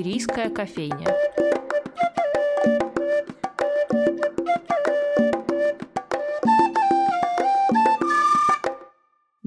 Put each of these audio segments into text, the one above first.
Шумерийская кофейня.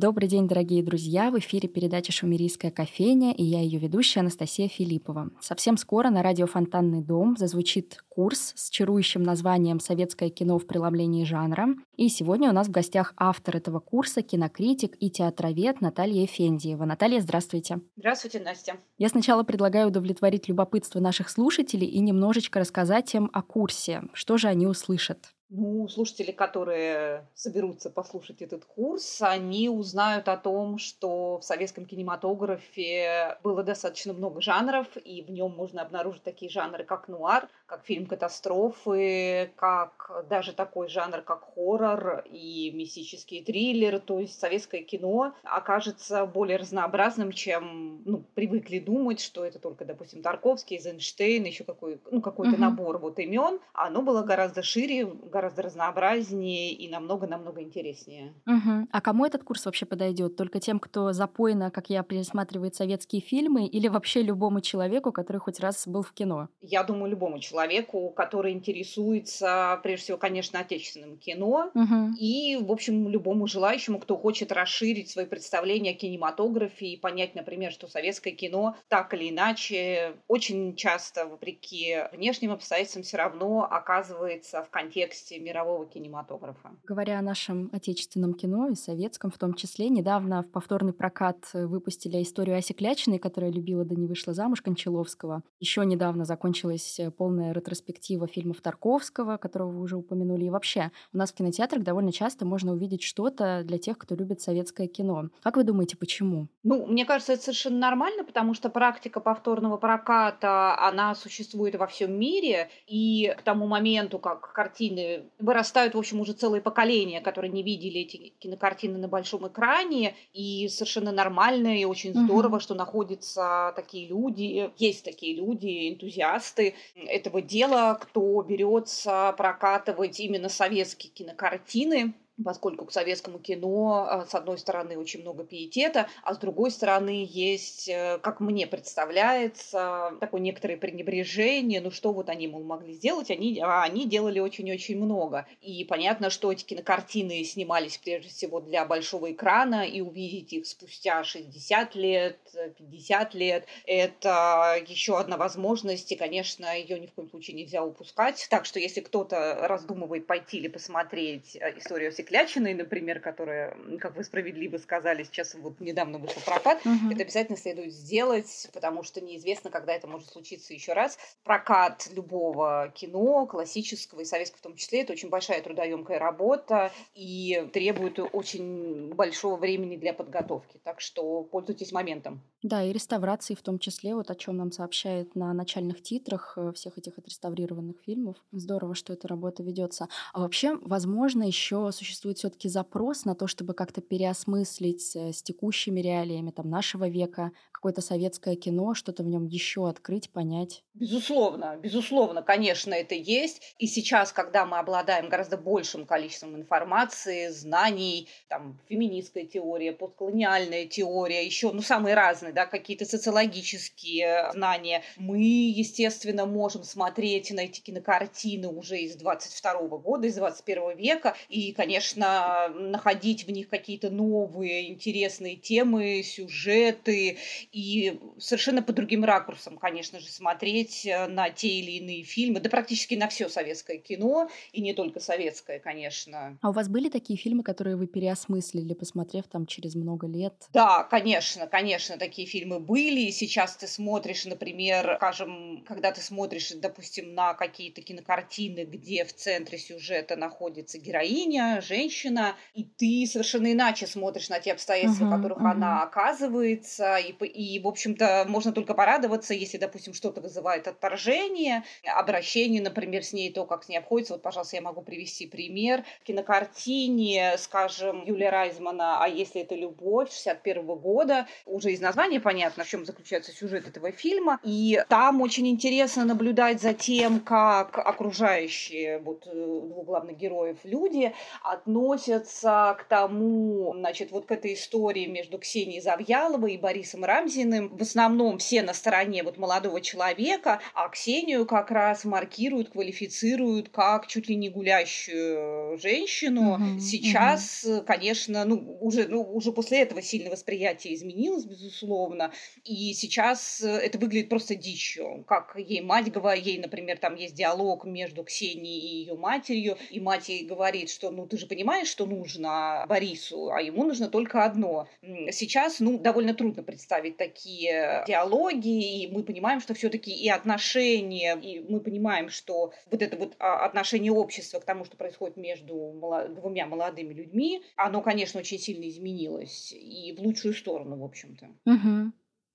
Добрый день, дорогие друзья! В эфире передача «Шумерийская кофейня» и я ее ведущая Анастасия Филиппова. Совсем скоро на радио «Фонтанный дом» зазвучит курс с чарующим названием «Советское кино в преломлении жанра». И сегодня у нас в гостях автор этого курса, кинокритик и театровед Наталья Эфендиева. Наталья, здравствуйте. Здравствуйте, Настя. Я сначала предлагаю удовлетворить любопытство наших слушателей и немножечко рассказать им о курсе. Что же они услышат? Ну, слушатели, которые соберутся послушать этот курс, они узнают о том, что в советском кинематографе было достаточно много жанров, и в нем можно обнаружить такие жанры, как нуар, как фильм катастрофы, как даже такой жанр, как хоррор и мистический триллер. То есть советское кино окажется более разнообразным, чем ну, привыкли думать, что это только, допустим, Тарковский, Эйзенштейн, еще какой, ну, какой-то угу. набор вот имен. Оно было гораздо шире, гораздо гораздо разнообразнее и намного-намного интереснее. Угу. А кому этот курс вообще подойдет? Только тем, кто запойно, как я, пересматривает советские фильмы, или вообще любому человеку, который хоть раз был в кино? Я думаю, любому человеку, который интересуется, прежде всего, конечно, отечественным кино, угу. и, в общем, любому желающему, кто хочет расширить свои представления о кинематографе и понять, например, что советское кино так или иначе очень часто, вопреки внешним обстоятельствам, все равно оказывается в контексте области мирового кинематографа. Говоря о нашем отечественном кино и советском в том числе, недавно в повторный прокат выпустили историю Аси Клячиной, которая любила да не вышла замуж Кончаловского. Еще недавно закончилась полная ретроспектива фильмов Тарковского, которого вы уже упомянули. И вообще, у нас в кинотеатрах довольно часто можно увидеть что-то для тех, кто любит советское кино. Как вы думаете, почему? Ну, мне кажется, это совершенно нормально, потому что практика повторного проката, она существует во всем мире, и к тому моменту, как картины вырастают, в общем, уже целые поколения, которые не видели эти кинокартины на большом экране, и совершенно нормально и очень здорово, угу. что находятся такие люди, есть такие люди, энтузиасты этого дела, кто берется прокатывать именно советские кинокартины, поскольку к советскому кино, а, с одной стороны, очень много пиетета, а с другой стороны, есть, э, как мне представляется, такое некоторое пренебрежение, ну что вот они, мол, могли сделать, они, а они делали очень-очень много. И понятно, что эти кинокартины снимались прежде всего для большого экрана, и увидеть их спустя 60 лет, 50 лет, это еще одна возможность, и, конечно, ее ни в коем случае нельзя упускать. Так что, если кто-то раздумывает пойти или посмотреть э, историю о Клячиной, например, которая, как вы справедливо сказали, сейчас вот недавно вышел прокат, угу. это обязательно следует сделать, потому что неизвестно, когда это может случиться еще раз. Прокат любого кино, классического и советского в том числе, это очень большая трудоемкая работа и требует очень большого времени для подготовки. Так что пользуйтесь моментом. Да, и реставрации в том числе, вот о чем нам сообщают на начальных титрах э, всех этих отреставрированных фильмов. Здорово, что эта работа ведется. А вообще, возможно, еще существует существует все-таки запрос на то, чтобы как-то переосмыслить э, с текущими реалиями там, нашего века какое-то советское кино, что-то в нем еще открыть, понять? Безусловно, безусловно, конечно, это есть. И сейчас, когда мы обладаем гораздо большим количеством информации, знаний, там, феминистская теория, постколониальная теория, еще, ну, самые разные, да, какие-то социологические знания, мы, естественно, можем смотреть на эти кинокартины уже из 22 года, из 21 века, и, конечно, находить в них какие-то новые интересные темы, сюжеты и совершенно по другим ракурсам, конечно же, смотреть на те или иные фильмы, да практически на все советское кино, и не только советское, конечно. А у вас были такие фильмы, которые вы переосмыслили, посмотрев там через много лет? Да, конечно, конечно, такие фильмы были. И сейчас ты смотришь, например, скажем, когда ты смотришь, допустим, на какие-то кинокартины, где в центре сюжета находится героиня, женщина, и ты совершенно иначе смотришь на те обстоятельства, uh-huh, в которых uh-huh. она оказывается, и, и, в общем-то, можно только порадоваться, если, допустим, что-то вызывает отторжение, обращение, например, с ней, то, как с ней обходится. Вот, пожалуйста, я могу привести пример. В кинокартине, скажем, Юлия Райзмана «А если это любовь» 61 года, уже из названия название, понятно, в чем заключается сюжет этого фильма. И там очень интересно наблюдать за тем, как окружающие вот, э, двух главных героев люди относятся к тому, значит, вот к этой истории между Ксенией Завьяловой и Борисом Рамзиным. В основном все на стороне вот молодого человека, а Ксению как раз маркируют, квалифицируют как чуть ли не гулящую женщину. Угу, Сейчас, угу. конечно, ну уже, ну, уже после этого сильно восприятие изменилось, безусловно. И сейчас э, это выглядит просто дичью. Как ей мать говорит, ей, например, там есть диалог между Ксенией и ее матерью, и мать ей говорит, что ну ты же понимаешь, что нужно Борису, а ему нужно только одно. Сейчас, ну, довольно трудно представить такие диалоги, и мы понимаем, что все-таки и отношения, и мы понимаем, что вот это вот а, отношение общества к тому, что происходит между двумя молодыми людьми, оно, конечно, очень сильно изменилось и в лучшую сторону, в общем-то. Угу.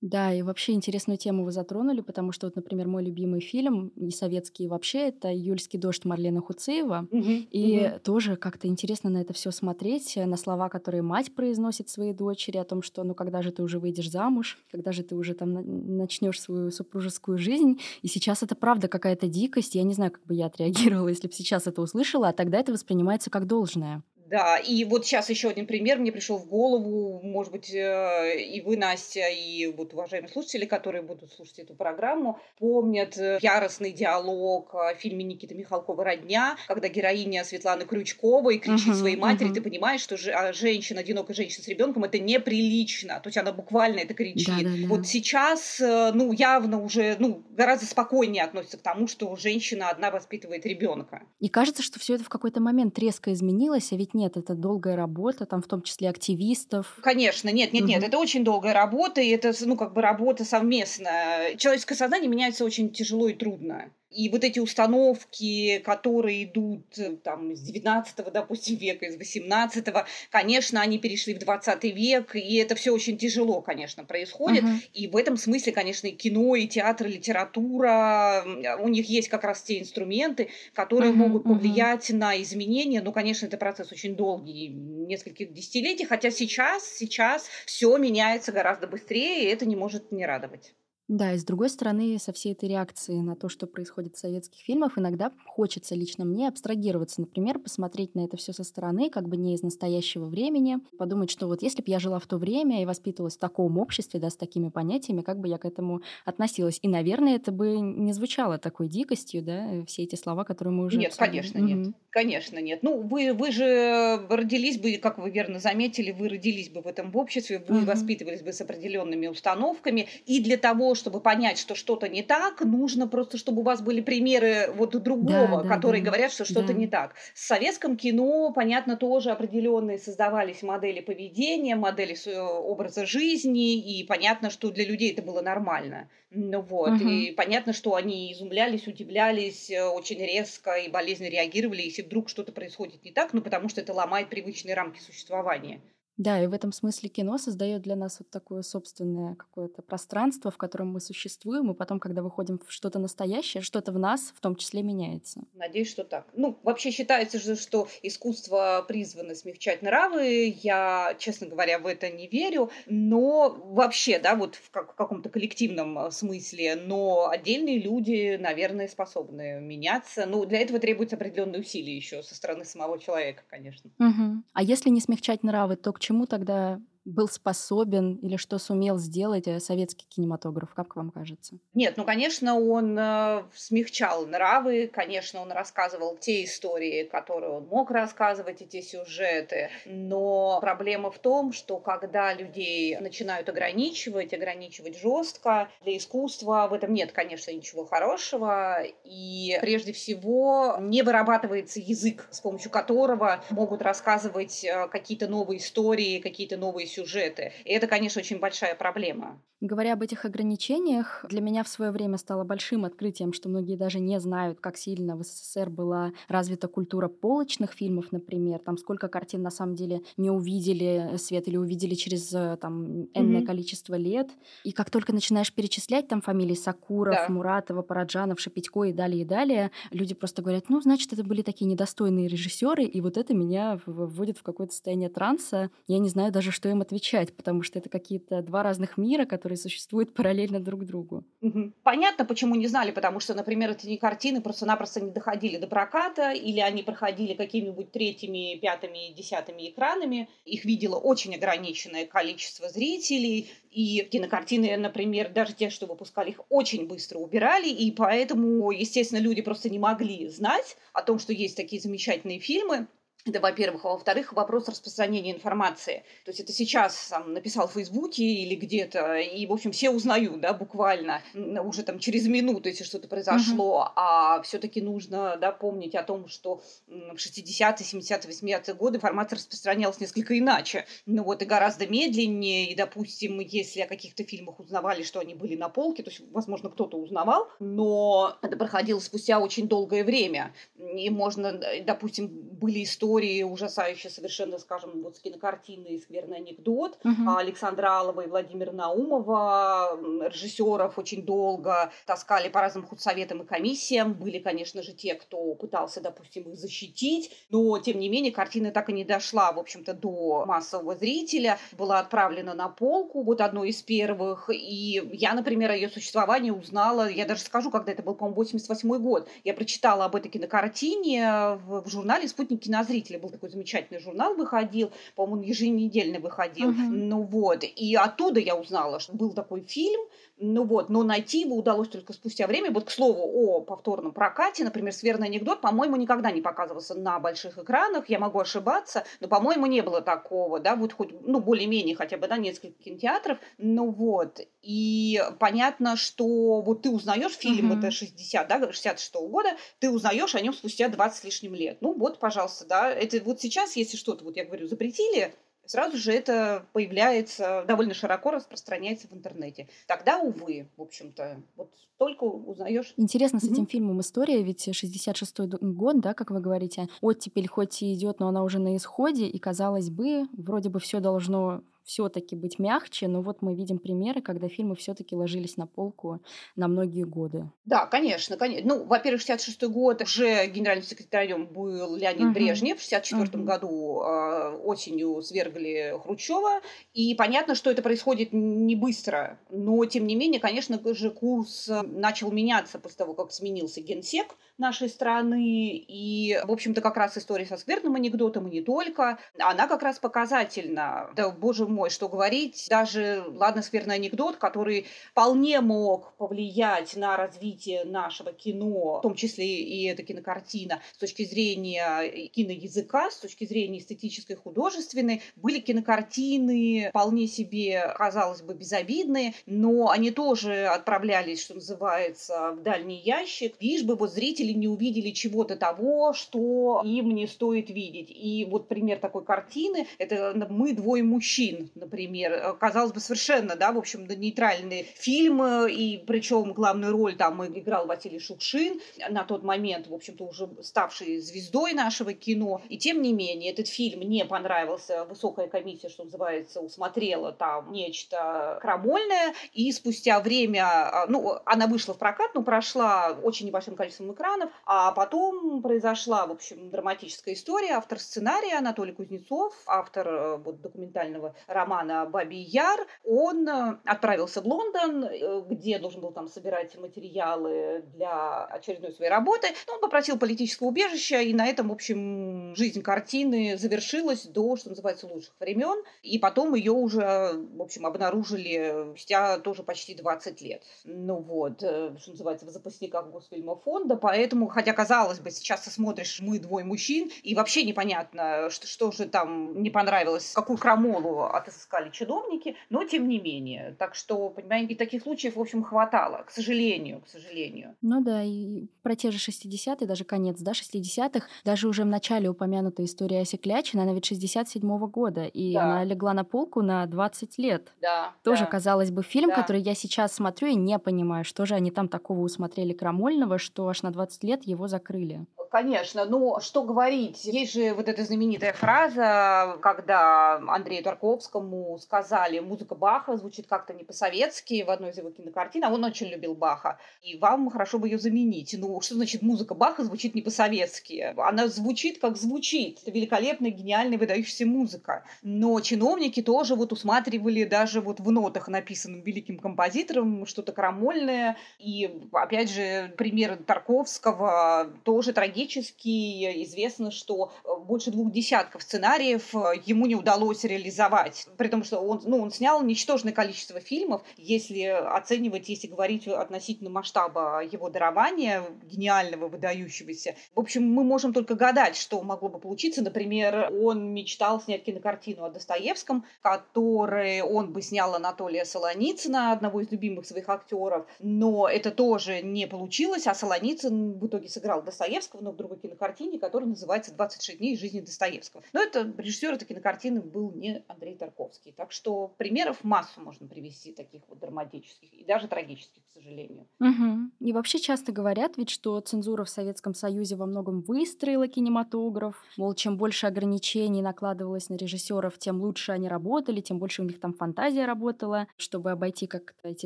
Да, и вообще интересную тему вы затронули, потому что вот, например, мой любимый фильм, и советский вообще, это «Июльский дождь» Марлена Хуцеева. Угу, и угу. тоже как-то интересно на это все смотреть, на слова, которые мать произносит своей дочери о том, что ну когда же ты уже выйдешь замуж, когда же ты уже там начнешь свою супружескую жизнь. И сейчас это правда какая-то дикость. Я не знаю, как бы я отреагировала, если бы сейчас это услышала, а тогда это воспринимается как должное. Да, и вот сейчас еще один пример мне пришел в голову, может быть, э, и вы, Настя, и вот уважаемые слушатели, которые будут слушать эту программу, помнят э, яростный диалог в фильме Никиты Михалкова «Родня», когда героиня Светланы Крючковой кричит uh-huh, своей матери, uh-huh. ты понимаешь, что а, женщина, одинокая женщина с ребенком, это неприлично, то есть она буквально это кричит. Да, да, да. Вот сейчас, э, ну, явно уже, ну, гораздо спокойнее относится к тому, что женщина одна воспитывает ребенка. И кажется, что все это в какой-то момент резко изменилось, а ведь нет, это долгая работа, там в том числе активистов. Конечно, нет, нет, угу. нет, это очень долгая работа, и это, ну, как бы работа совместная. Человеческое сознание меняется очень тяжело и трудно. И вот эти установки, которые идут э, там с 19 допустим, века, из 18 конечно, они перешли в 20 век, и это все очень тяжело, конечно, происходит. Uh-huh. И в этом смысле, конечно, и кино, и театр, и литература, у них есть как раз те инструменты, которые uh-huh, могут повлиять uh-huh. на изменения. Но, конечно, это процесс очень долгий, нескольких десятилетий, хотя сейчас, сейчас все меняется гораздо быстрее, и это не может не радовать. Да, и с другой стороны, со всей этой реакцией на то, что происходит в советских фильмах, иногда хочется лично мне абстрагироваться, например, посмотреть на это все со стороны, как бы не из настоящего времени, подумать, что вот если бы я жила в то время и воспитывалась в таком обществе, да, с такими понятиями, как бы я к этому относилась. И, наверное, это бы не звучало такой дикостью, да, все эти слова, которые мы уже... Нет, обсудили. конечно, mm-hmm. нет. Конечно, нет. Ну, вы, вы же родились бы, как вы верно заметили, вы родились бы в этом обществе, вы mm-hmm. воспитывались бы с определенными установками, и для того, чтобы понять, что что-то не так, нужно просто, чтобы у вас были примеры вот другого, да, да, которые да. говорят, что что-то да. не так. В советском кино, понятно, тоже определенные создавались модели поведения, модели образа жизни, и понятно, что для людей это было нормально. Ну вот, угу. и понятно, что они изумлялись, удивлялись, э, очень резко и болезненно реагировали, если вдруг что-то происходит не так, ну потому что это ломает привычные рамки существования. Да, и в этом смысле кино создает для нас вот такое собственное какое-то пространство, в котором мы существуем, и потом, когда выходим в что-то настоящее, что-то в нас в том числе меняется. Надеюсь, что так. Ну, вообще считается же, что искусство призвано смягчать нравы. Я, честно говоря, в это не верю. Но вообще, да, вот в, как, в каком-то коллективном э, смысле, но отдельные люди, наверное, способны меняться. Ну, для этого требуется определенные усилия еще со стороны самого человека, конечно. Угу. А если не смягчать нравы, то к чему тогда был способен или что сумел сделать э, советский кинематограф, как вам кажется? Нет, ну, конечно, он э, смягчал нравы, конечно, он рассказывал те истории, которые он мог рассказывать, эти сюжеты, но проблема в том, что когда людей начинают ограничивать, ограничивать жестко, для искусства в этом нет, конечно, ничего хорошего, и прежде всего не вырабатывается язык, с помощью которого могут рассказывать э, какие-то новые истории, какие-то новые сюжеты, сюжеты. И это, конечно, очень большая проблема. Говоря об этих ограничениях, для меня в свое время стало большим открытием, что многие даже не знают, как сильно в СССР была развита культура полочных фильмов, например. Там сколько картин на самом деле не увидели свет или увидели через э, там энное mm-hmm. количество лет. И как только начинаешь перечислять там фамилии Сакуров, да. Муратова, Параджанов, Шапитько и далее, и далее, люди просто говорят, ну, значит, это были такие недостойные режиссеры, и вот это меня вводит в какое-то состояние транса. Я не знаю даже, что им чем отвечать, потому что это какие-то два разных мира, которые существуют параллельно друг другу. Угу. Понятно, почему не знали, потому что, например, эти картины просто-напросто не доходили до проката, или они проходили какими-нибудь третьими, пятыми, десятыми экранами. Их видело очень ограниченное количество зрителей, и кинокартины, например, даже те, что выпускали их, очень быстро убирали, и поэтому, естественно, люди просто не могли знать о том, что есть такие замечательные фильмы. Это, во-первых. А во-вторых, вопрос распространения информации. То есть это сейчас сам написал в Фейсбуке или где-то, и, в общем, все узнают, да, буквально, уже там через минуту, если что-то произошло. Uh-huh. А все-таки нужно, да, помнить о том, что в 60-е, 70-е, 80-е годы информация распространялась несколько иначе. Ну вот, и гораздо медленнее. И, допустим, если о каких-то фильмах узнавали, что они были на полке, то есть, возможно, кто-то узнавал, но это проходило спустя очень долгое время. И можно, допустим, были истории, истории ужасающие совершенно, скажем, вот с кинокартины «Скверный анекдот» uh-huh. Александра Алова и Владимира Наумова, режиссеров очень долго таскали по разным худсоветам и комиссиям. Были, конечно же, те, кто пытался, допустим, их защитить, но, тем не менее, картина так и не дошла, в общем-то, до массового зрителя, была отправлена на полку, вот одной из первых, и я, например, о ее существовании узнала, я даже скажу, когда это был, по-моему, 88 год, я прочитала об этой кинокартине в, журнале «Спутник кинозрителя», родителей был такой замечательный журнал, выходил, по-моему, он еженедельно выходил. Uh-huh. Ну вот, и оттуда я узнала, что был такой фильм, ну вот, но найти его удалось только спустя время. Вот, к слову, о повторном прокате, например, «Сверный анекдот», по-моему, никогда не показывался на больших экранах, я могу ошибаться, но, по-моему, не было такого, да, вот хоть, ну, более-менее хотя бы, да, несколько кинотеатров, ну вот, и понятно, что вот ты узнаешь фильм, uh-huh. это 60, да, 66 -го года, ты узнаешь о нем спустя 20 с лишним лет. Ну вот, пожалуйста, да, это вот сейчас, если что-то, вот я говорю, запретили, сразу же это появляется, довольно широко распространяется в интернете. Тогда, увы, в общем-то, вот только узнаешь. Интересно с mm-hmm. этим фильмом история, ведь 66-й год, да, как вы говорите, оттепель хоть и идет, но она уже на исходе, и казалось бы, вроде бы все должно все-таки быть мягче, но вот мы видим примеры, когда фильмы все-таки ложились на полку на многие годы. Да, конечно, конечно. Ну, во-первых, 66 год уже генеральным секретарем был Леонид uh-huh. Брежнев. В 64 uh-huh. году э, осенью свергли Хрущева. И понятно, что это происходит не быстро. Но, тем не менее, конечно же, курс начал меняться после того, как сменился генсек нашей страны. И, в общем-то, как раз история со скверным анекдотом, и не только, она как раз показательна. Да, боже мой, что говорить, даже, ладно, скверный анекдот, который вполне мог повлиять на развитие нашего кино, в том числе и эта кинокартина, с точки зрения киноязыка, с точки зрения эстетической, художественной, были кинокартины вполне себе, казалось бы, безобидные, но они тоже отправлялись, что называется, в дальний ящик, лишь бы вот зрители не увидели чего-то того, что им не стоит видеть. И вот пример такой картины – это «Мы двое мужчин», например. Казалось бы, совершенно, да, в общем, нейтральный фильм, и причем главную роль там играл Василий Шукшин, на тот момент, в общем-то, уже ставший звездой нашего кино. И тем не менее, этот фильм не понравился. Высокая комиссия, что называется, усмотрела там нечто крамольное, и спустя время, а, ну, она вышла в прокат, но прошла очень небольшим количеством экранов. А потом произошла, в общем, драматическая история. Автор сценария Анатолий Кузнецов, автор э, вот, документального романа «Бабий Яр», он э, отправился в Лондон, э, где должен был там собирать материалы для очередной своей работы. Но он попросил политического убежища, и на этом, в общем, жизнь картины завершилась до, что называется, лучших времен. И потом ее уже, в общем, обнаружили спустя тоже почти 20 лет. Ну вот, что называется, в запасниках Госфильма фонда. Поэтому Поэтому, хотя казалось бы, сейчас ты смотришь «Мы двое мужчин», и вообще непонятно, что, что же там не понравилось, какую крамолу отыскали чиновники, но тем не менее. Так что, понимаете, и таких случаев, в общем, хватало, к сожалению, к сожалению. Ну да, и про те же 60-е, даже конец, да, 60-х, даже уже в начале упомянутая история Аси Клячина, она ведь 67-го года, и да. она легла на полку на 20 лет. Да. Тоже, да. казалось бы, фильм, да. который я сейчас смотрю и не понимаю, что же они там такого усмотрели крамольного, что аж на 20 лет его закрыли. Конечно. Ну, что говорить? Есть же вот эта знаменитая фраза, когда Андрею Тарковскому сказали, музыка Баха звучит как-то не по-советски в одной из его кинокартин, а он очень любил Баха. И вам хорошо бы ее заменить. Ну, что значит музыка Баха звучит не по-советски? Она звучит, как звучит. Это великолепная, гениальная, выдающаяся музыка. Но чиновники тоже вот усматривали даже вот в нотах, написанным великим композитором, что-то крамольное. И, опять же, пример Тарковского тоже трагический. Известно, что больше двух десятков сценариев ему не удалось реализовать. При том, что он, ну, он снял ничтожное количество фильмов, если оценивать, если говорить относительно масштаба его дарования, гениального, выдающегося. В общем, мы можем только гадать, что могло бы получиться. Например, он мечтал снять кинокартину о Достоевском, который он бы снял Анатолия Солоницына, одного из любимых своих актеров, но это тоже не получилось, а Солоницын в итоге сыграл Достоевского, но в другой кинокартине, которая называется «26 дней из жизни Достоевского». Но это режиссер этой кинокартины был не Андрей Тарковский. Так что примеров массу можно привести таких вот драматических и даже трагических, к сожалению. Угу. И вообще часто говорят ведь, что цензура в Советском Союзе во многом выстроила кинематограф. Мол, чем больше ограничений накладывалось на режиссеров, тем лучше они работали, тем больше у них там фантазия работала, чтобы обойти как-то эти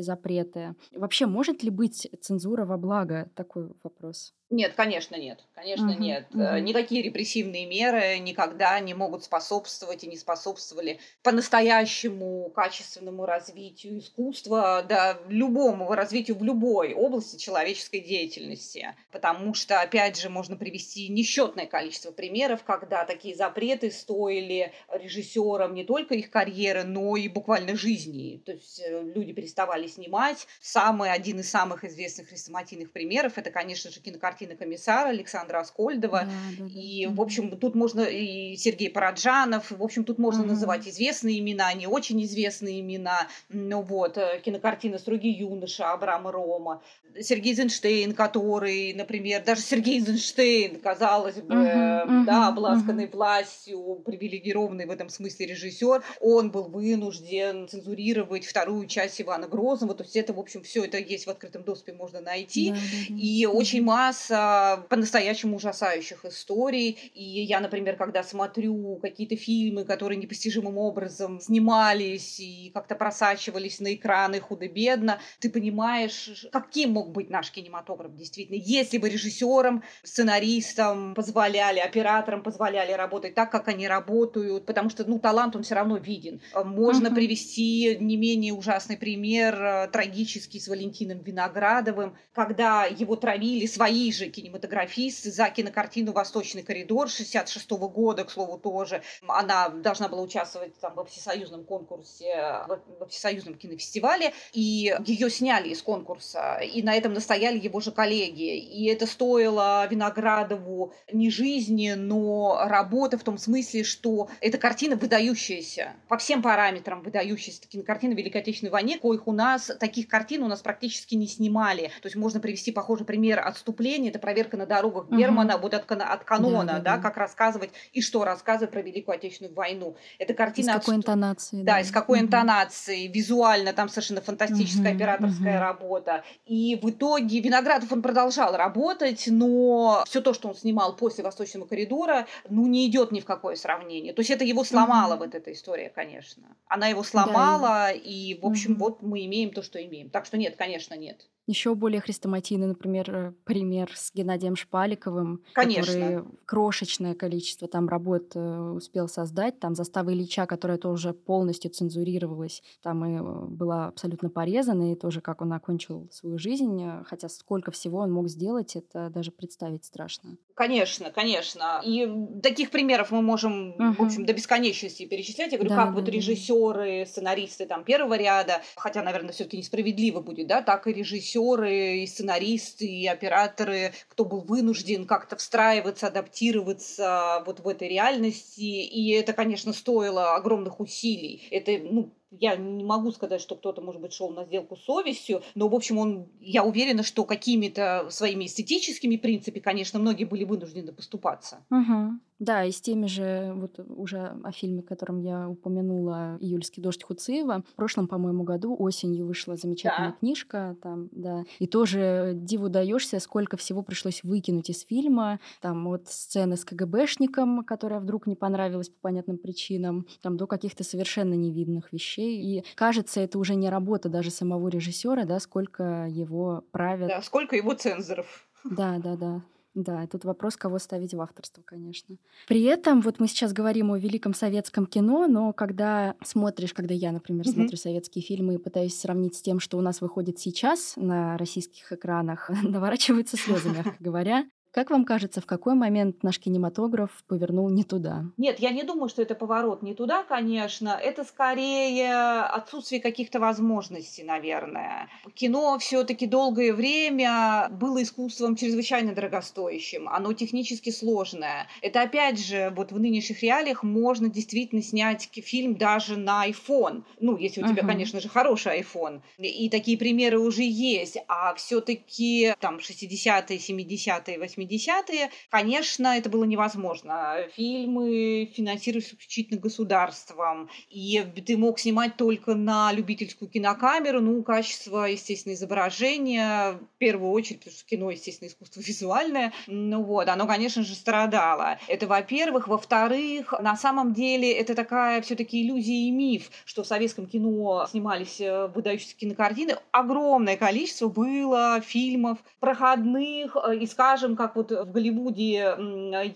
запреты. Вообще, может ли быть цензура во благо? Такой вопрос. Нет, конечно, нет. Конечно, uh-huh, нет. Uh-huh. Никакие репрессивные меры никогда не могут способствовать и не способствовали по-настоящему качественному развитию искусства, да, любому развитию в любой области человеческой деятельности. Потому что, опять же, можно привести несчетное количество примеров, когда такие запреты стоили режиссерам не только их карьеры, но и буквально жизни. То есть э, люди переставали снимать. Самый, один из самых известных хрестоматийных примеров – это, конечно же, кинокартина кинокомиссара Александра Аскольдова. Да, да, да. И, в общем, тут можно и Сергей Параджанов, в общем, тут можно угу. называть известные имена, не очень известные имена. Ну вот, э, кинокартина «Строгий юноша» Абрама Рома. Сергей Эйзенштейн, который, например, даже Сергей Эйзенштейн, казалось бы, uh-huh, да, обласканный uh-huh. властью, привилегированный в этом смысле режиссер, он был вынужден цензурировать вторую часть Ивана Грозного. То есть это, в общем, все это есть в открытом доступе, можно найти. Да, да, да. И очень масса по-настоящему ужасающих историй. И я, например, когда смотрю какие-то фильмы, которые непостижимым образом снимались и как-то просачивались на экраны худо-бедно, ты понимаешь, каким мог быть наш кинематограф действительно, если бы режиссерам, сценаристам позволяли, операторам позволяли работать так, как они работают, потому что, ну, талант, он все равно виден. Можно uh-huh. привести не менее ужасный пример, э, трагический, с Валентином Виноградовым, когда его травили свои же кинематографисты за кинокартину «Восточный коридор» 66 -го года, к слову, тоже. Она должна была участвовать там во всесоюзном конкурсе, во всесоюзном кинофестивале, и ее сняли из конкурса. И на этом настояли его же коллеги. И это стоило Виноградову не жизни, но работы в том смысле, что эта картина выдающаяся, по всем параметрам выдающаяся. Кинокартина Великой Отечественной войне, коих у нас, таких картин у нас практически не снимали. То есть можно привести похожий пример «Отступление», это проверка на дорогах угу. Германа, вот от, от канона, да, да, да, да, как рассказывать и что рассказывать про Великую Отечественную войну. Это картина... Из какой интонации. Да, да, из какой угу. интонации, визуально там совершенно фантастическая угу, операторская угу. работа. И в итоге Виноградов он продолжал работать, но все то, что он снимал после Восточного коридора, ну, не идет ни в какое сравнение. То есть это его сломало, mm-hmm. вот эта история, конечно. Она его сломала, да. и, в общем, mm-hmm. вот мы имеем то, что имеем. Так что нет, конечно, нет. Еще более хрестоматийный, например, э, пример с Геннадием Шпаликовым, Конечно. который крошечное количество там работ э, успел создать. Там застава Ильича, которая тоже полностью цензурировалась, там и э, была абсолютно порезана, и тоже как он окончил свою жизнь. Хотя сколько всего он мог сделать, это даже представить страшно. Конечно, конечно. И таких примеров мы можем, uh-huh. в общем, до бесконечности перечислять. Я говорю, да, как да, вот режиссеры, сценаристы там первого ряда, хотя, наверное, все-таки несправедливо будет, да, так и режиссеры, и сценаристы, и операторы, кто был вынужден как-то встраиваться, адаптироваться вот в этой реальности. И это, конечно, стоило огромных усилий. Это, ну, я не могу сказать, что кто-то, может быть, шел на сделку с совестью, но, в общем, он, я уверена, что какими-то своими эстетическими принципами, конечно, многие были вынуждены поступаться. Угу. Да, и с теми же, вот уже о фильме, котором я упомянула, «Июльский дождь» Хуциева. В прошлом, по-моему, году осенью вышла замечательная да. книжка, там, да. И тоже диву даешься, сколько всего пришлось выкинуть из фильма. Там вот сцены с КГБшником, которая вдруг не понравилась по понятным причинам, там до каких-то совершенно невидных вещей. И кажется, это уже не работа даже самого режиссера, да, сколько его правят. Да, сколько его цензоров. Да, да, да. Да, тут вопрос, кого ставить в авторство, конечно. При этом вот мы сейчас говорим о великом советском кино, но когда смотришь, когда я, например, mm-hmm. смотрю советские фильмы и пытаюсь сравнить с тем, что у нас выходит сейчас на российских экранах, наворачиваются слезы, мягко говоря. Как вам кажется, в какой момент наш кинематограф повернул не туда? Нет, я не думаю, что это поворот не туда, конечно. Это скорее отсутствие каких-то возможностей, наверное. Кино все-таки долгое время было искусством чрезвычайно дорогостоящим. Оно технически сложное. Это опять же, вот в нынешних реалиях можно действительно снять фильм даже на iPhone. Ну, если у тебя, uh-huh. конечно же, хороший iPhone. И такие примеры уже есть. А все-таки там 60-е, 70-е, 80 80-е, конечно, это было невозможно. Фильмы финансировались исключительно государством, и ты мог снимать только на любительскую кинокамеру, ну, качество, естественно, изображения, в первую очередь, потому что кино, естественно, искусство визуальное, ну вот, оно, конечно же, страдало. Это, во-первых. Во-вторых, на самом деле, это такая все-таки иллюзия и миф, что в советском кино снимались э, выдающиеся кинокартины. Огромное количество было фильмов проходных, э, и, скажем, как вот в Голливуде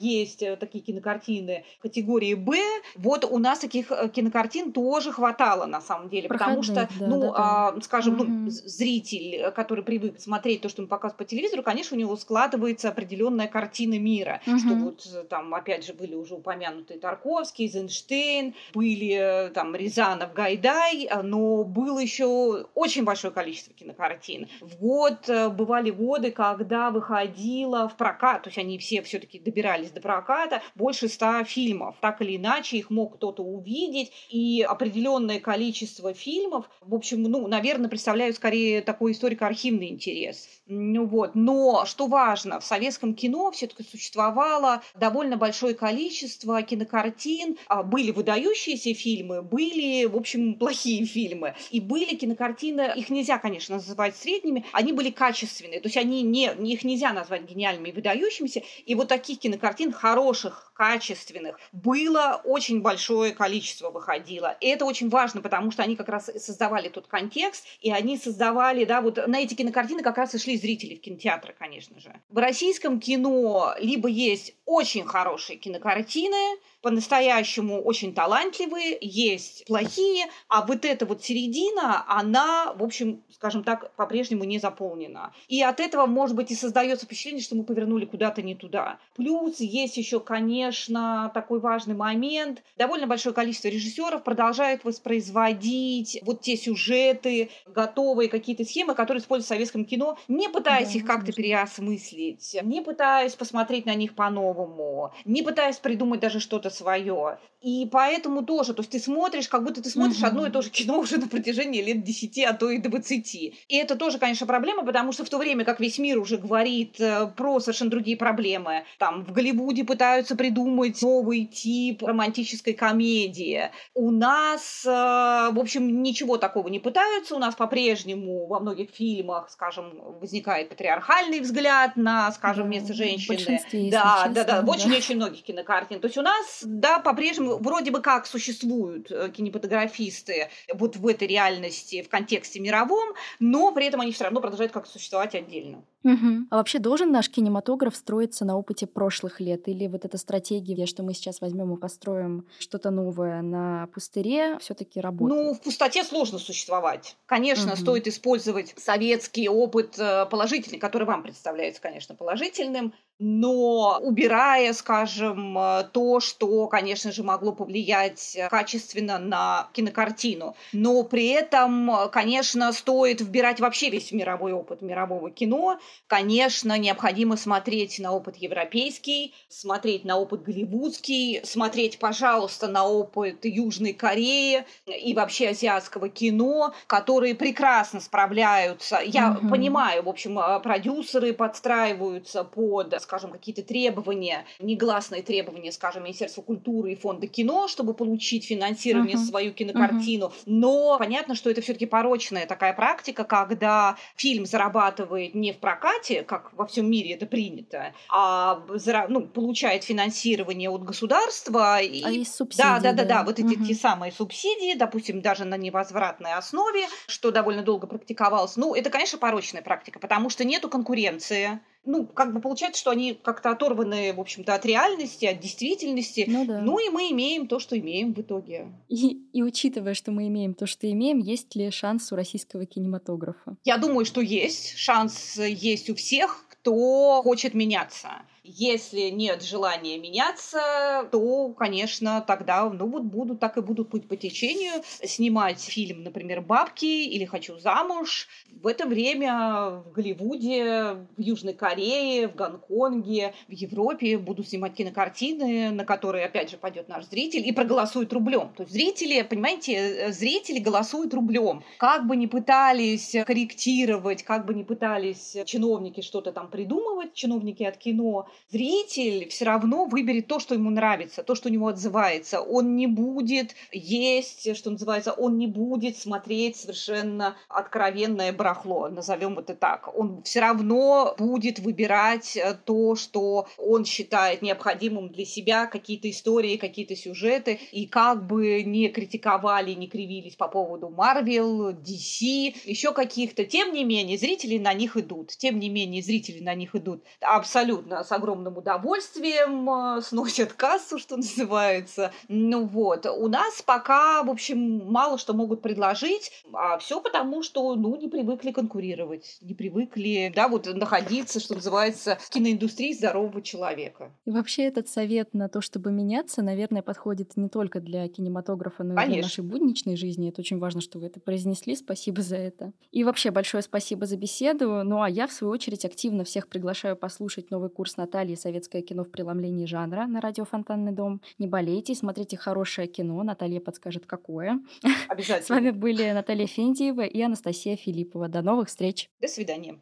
есть э, такие кинокартины категории «Б», вот у нас таких э, кинокартин тоже хватало на самом деле, Проходных, потому что, да, ну, да, да. А, скажем, угу. ну, зритель, э, который привык смотреть то, что мы показывают по телевизору, конечно, у него складывается определенная картина мира, угу. что вот там, опять же, были уже упомянутые Тарковский, Эйзенштейн, были там Рязанов, Гайдай, но было еще очень большое количество кинокартин. В год бывали годы, когда выходила в прокат, то есть они все все-таки добирались до проката, больше ста фильмов. Так или иначе, их мог кто-то увидеть, и определенное количество фильмов, в общем, ну, наверное, представляют скорее такой историко-архивный интерес. Ну вот. Но, что важно, в советском кино все-таки существовало довольно большое количество кинокартин. А, были выдающиеся фильмы, были, в общем, плохие фильмы. И были кинокартины, их нельзя, конечно, называть средними, они были качественные. То есть они не, их нельзя назвать гениальными выдающимися. И вот таких кинокартин хороших, качественных было очень большое количество выходило. И это очень важно, потому что они как раз создавали тот контекст, и они создавали, да, вот на эти кинокартины как раз и шли зрители в кинотеатры, конечно же. В российском кино либо есть очень хорошие кинокартины, по-настоящему очень талантливые, есть плохие, а вот эта вот середина, она, в общем, скажем так, по-прежнему не заполнена. И от этого, может быть, и создается впечатление, что мы повернули куда-то не туда. Плюс есть еще, конечно, такой важный момент. Довольно большое количество режиссеров продолжают воспроизводить вот те сюжеты, готовые какие-то схемы, которые используют в советском кино, не пытаясь да, их как-то переосмыслить, не пытаясь посмотреть на них по-новому, не пытаясь придумать даже что-то свое. И поэтому тоже, то есть ты смотришь, как будто ты смотришь угу. одно и то же кино уже на протяжении лет 10, а то и 20. И это тоже, конечно, проблема, потому что в то время, как весь мир уже говорит э, про совершенно другие проблемы, там в Голливуде пытаются придумать новый тип романтической комедии. У нас, э, в общем, ничего такого не пытаются. У нас по-прежнему во многих фильмах, скажем, возникает патриархальный взгляд на, скажем, место женщины. Да, да, да, в очень-очень многих кинокартин. То есть у нас да, по-прежнему вроде бы как существуют э, кинематографисты вот в этой реальности, в контексте мировом, но при этом они все равно продолжают как существовать отдельно. Угу. А вообще должен наш кинематограф строиться на опыте прошлых лет? Или вот эта стратегия, что мы сейчас возьмем и построим что-то новое на пустыре, все-таки работает? Ну, в пустоте сложно существовать. Конечно, угу. стоит использовать советский опыт э, положительный, который вам представляется, конечно, положительным, но убирая, скажем, э, то, что, конечно же, могло повлиять качественно на кинокартину. Но при этом, конечно, стоит вбирать вообще весь мировой опыт мирового кино. Конечно, необходимо смотреть на опыт европейский, смотреть на опыт голливудский, смотреть, пожалуйста, на опыт Южной Кореи и вообще азиатского кино, которые прекрасно справляются. Я mm понимаю, в общем, э, продюсеры подстраиваются под, скажем, какие-то требования, негласные требования, скажем, Министерства культуры и Фонда кино, чтобы получить финансирование uh-huh. свою кинокартину. Uh-huh. Но понятно, что это все-таки порочная такая практика, когда фильм зарабатывает не в прокате, как во всем мире это принято, а ну, получает финансирование от государства. А и... из субсидий. Да, да, да, да, вот эти uh-huh. те самые субсидии, допустим, даже на невозвратной основе, что довольно долго практиковалось. Ну, это, конечно, порочная практика, потому что нету конкуренции ну, как бы получается, что они как-то оторваны, в общем-то, от реальности, от действительности. Ну, да. ну и мы имеем то, что имеем в итоге. И, и учитывая, что мы имеем то, что имеем, есть ли шанс у российского кинематографа? Я думаю, что есть. Шанс есть у всех, кто хочет меняться. Если нет желания меняться, то, конечно, тогда ну, вот будут, так и будут путь по течению. Снимать фильм, например, «Бабки» или «Хочу замуж». В это время в Голливуде, в Южной Корее, в Гонконге, в Европе будут снимать кинокартины, на которые, опять же, пойдет наш зритель и проголосует рублем. То есть зрители, понимаете, зрители голосуют рублем. Как бы ни пытались корректировать, как бы ни пытались чиновники что-то там придумывать, чиновники от кино, зритель все равно выберет то, что ему нравится, то, что у него отзывается. Он не будет есть, что называется, он не будет смотреть совершенно откровенное барахло, назовем это так. Он все равно будет выбирать э, то, что он считает необходимым для себя, какие-то истории, какие-то сюжеты. И как бы не критиковали, не кривились по поводу Marvel, DC, еще каких-то, тем не менее, зрители на них идут. Тем не менее, зрители на них идут абсолютно с огромным огромным удовольствием э, сносят кассу, что называется. Ну вот, у нас пока, в общем, мало что могут предложить, а все потому, что, ну, не привыкли конкурировать, не привыкли, да, вот находиться, что называется, в киноиндустрии здорового человека. И вообще этот совет на то, чтобы меняться, наверное, подходит не только для кинематографа, но и Конечно. для нашей будничной жизни. Это очень важно, что вы это произнесли. Спасибо за это. И вообще большое спасибо за беседу. Ну а я, в свою очередь, активно всех приглашаю послушать новый курс Натальи Натальи «Советское кино в преломлении жанра» на радио «Фонтанный дом». Не болейте, смотрите хорошее кино. Наталья подскажет, какое. Обязательно. С вами были Наталья Фендиева и Анастасия Филиппова. До новых встреч. До свидания.